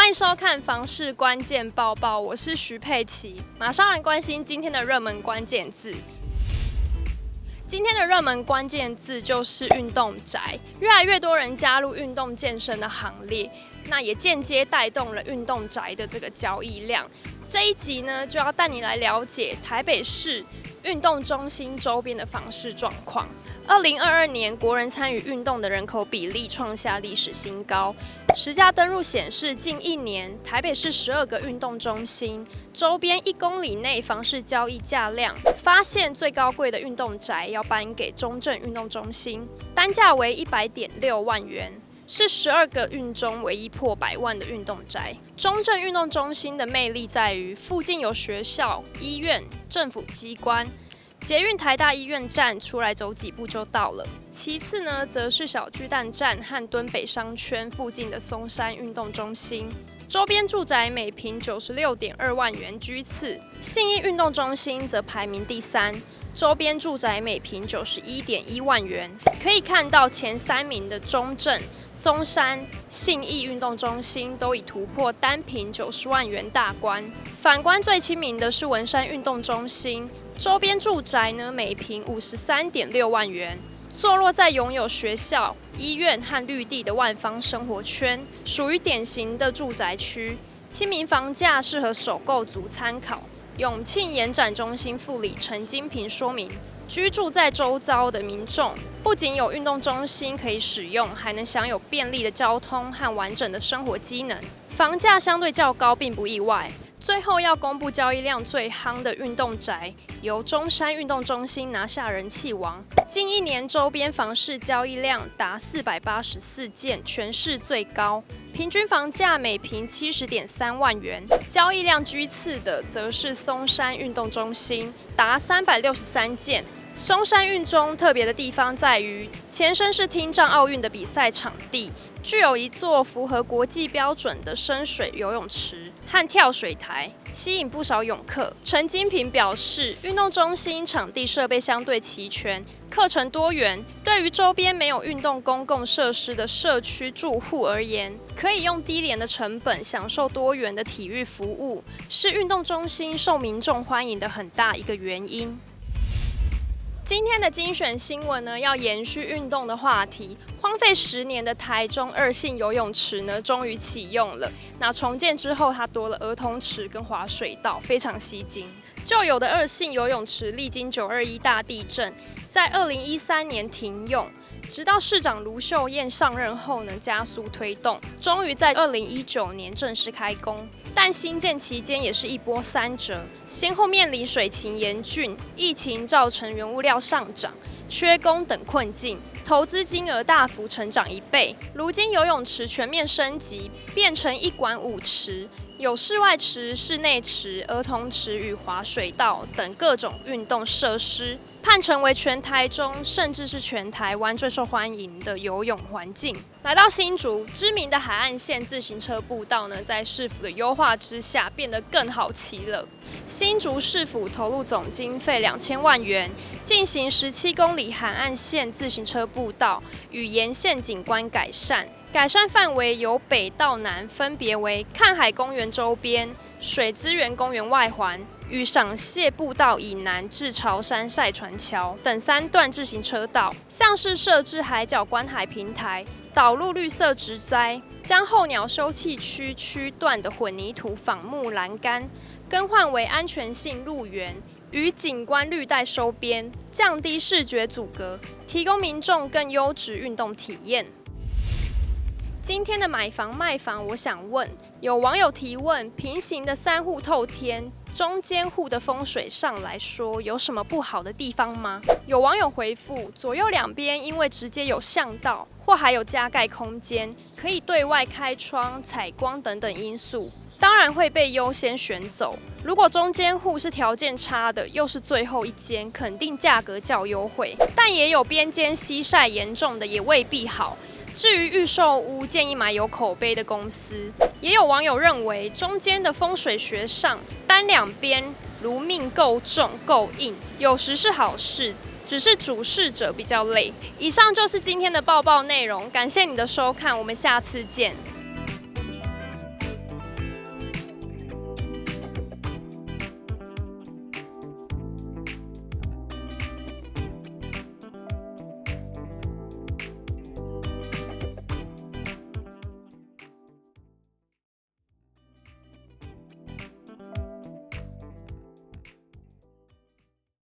欢迎收看房市关键报报，我是徐佩琪，马上来关心今天的热门关键字。今天的热门关键字就是运动宅，越来越多人加入运动健身的行列，那也间接带动了运动宅的这个交易量。这一集呢，就要带你来了解台北市运动中心周边的房市状况。二零二二年，国人参与运动的人口比例创下历史新高。实价登录显示，近一年台北市十二个运动中心周边一公里内房市交易价量，发现最高贵的运动宅要颁给中正运动中心，单价为一百点六万元，是十二个运中唯一破百万的运动宅。中正运动中心的魅力在于附近有学校、医院、政府机关。捷运台大医院站出来走几步就到了。其次呢，则是小巨蛋站和敦北商圈附近的松山运动中心，周边住宅每坪九十六点二万元居次。信义运动中心则排名第三，周边住宅每坪九十一点一万元。可以看到前三名的中正、松山、信义运动中心都已突破单坪九十万元大关。反观最亲民的是文山运动中心。周边住宅呢，每坪五十三点六万元，坐落在拥有学校、医院和绿地的万方生活圈，属于典型的住宅区，亲民房价适合首购族参考。永庆延展中心副理陈金平说明，居住在周遭的民众不仅有运动中心可以使用，还能享有便利的交通和完整的生活机能，房价相对较高，并不意外。最后要公布交易量最夯的运动宅，由中山运动中心拿下人气王。近一年周边房市交易量达四百八十四件，全市最高，平均房价每平七十点三万元。交易量居次的则是松山运动中心，达三百六十三件。松山运中特别的地方在于，前身是听障奥运的比赛场地。具有一座符合国际标准的深水游泳池和跳水台，吸引不少泳客。陈金平表示，运动中心场地设备相对齐全，课程多元。对于周边没有运动公共设施的社区住户而言，可以用低廉的成本享受多元的体育服务，是运动中心受民众欢迎的很大一个原因。今天的精选新闻呢，要延续运动的话题。荒废十年的台中二性游泳池呢，终于启用了。那重建之后，它多了儿童池跟滑水道，非常吸睛。旧有的二性游泳池历经九二一大地震，在二零一三年停用。直到市长卢秀燕上任后呢，加速推动，终于在二零一九年正式开工。但新建期间也是一波三折，先后面临水情严峻、疫情造成原物料上涨、缺工等困境，投资金额大幅成长一倍。如今游泳池全面升级，变成一馆五池，有室外池、室内池、儿童池与滑水道等各种运动设施。盼成为全台中，甚至是全台湾最受欢迎的游泳环境。来到新竹，知名的海岸线自行车步道呢，在市府的优化之下，变得更好骑了。新竹市府投入总经费两千万元，进行十七公里海岸线自行车步道与沿线景观改善。改善范围由北到南，分别为看海公园周边、水资源公园外环与赏蟹步道以南至潮山晒船桥等三段自行车道，像是设置海角观海平台、导入绿色植栽，将候鸟休憩区区段的混凝土仿木栏杆更换为安全性路缘与景观绿带收边，降低视觉阻隔，提供民众更优质运动体验。今天的买房卖房，我想问，有网友提问：平行的三户透天，中间户的风水上来说，有什么不好的地方吗？有网友回复：左右两边因为直接有巷道，或还有加盖空间，可以对外开窗、采光等等因素，当然会被优先选走。如果中间户是条件差的，又是最后一间，肯定价格较优惠。但也有边间西晒严重的，也未必好。至于预售屋，建议买有口碑的公司。也有网友认为，中间的风水学上，单两边如命够重够硬，有时是好事，只是主事者比较累。以上就是今天的报报内容，感谢你的收看，我们下次见。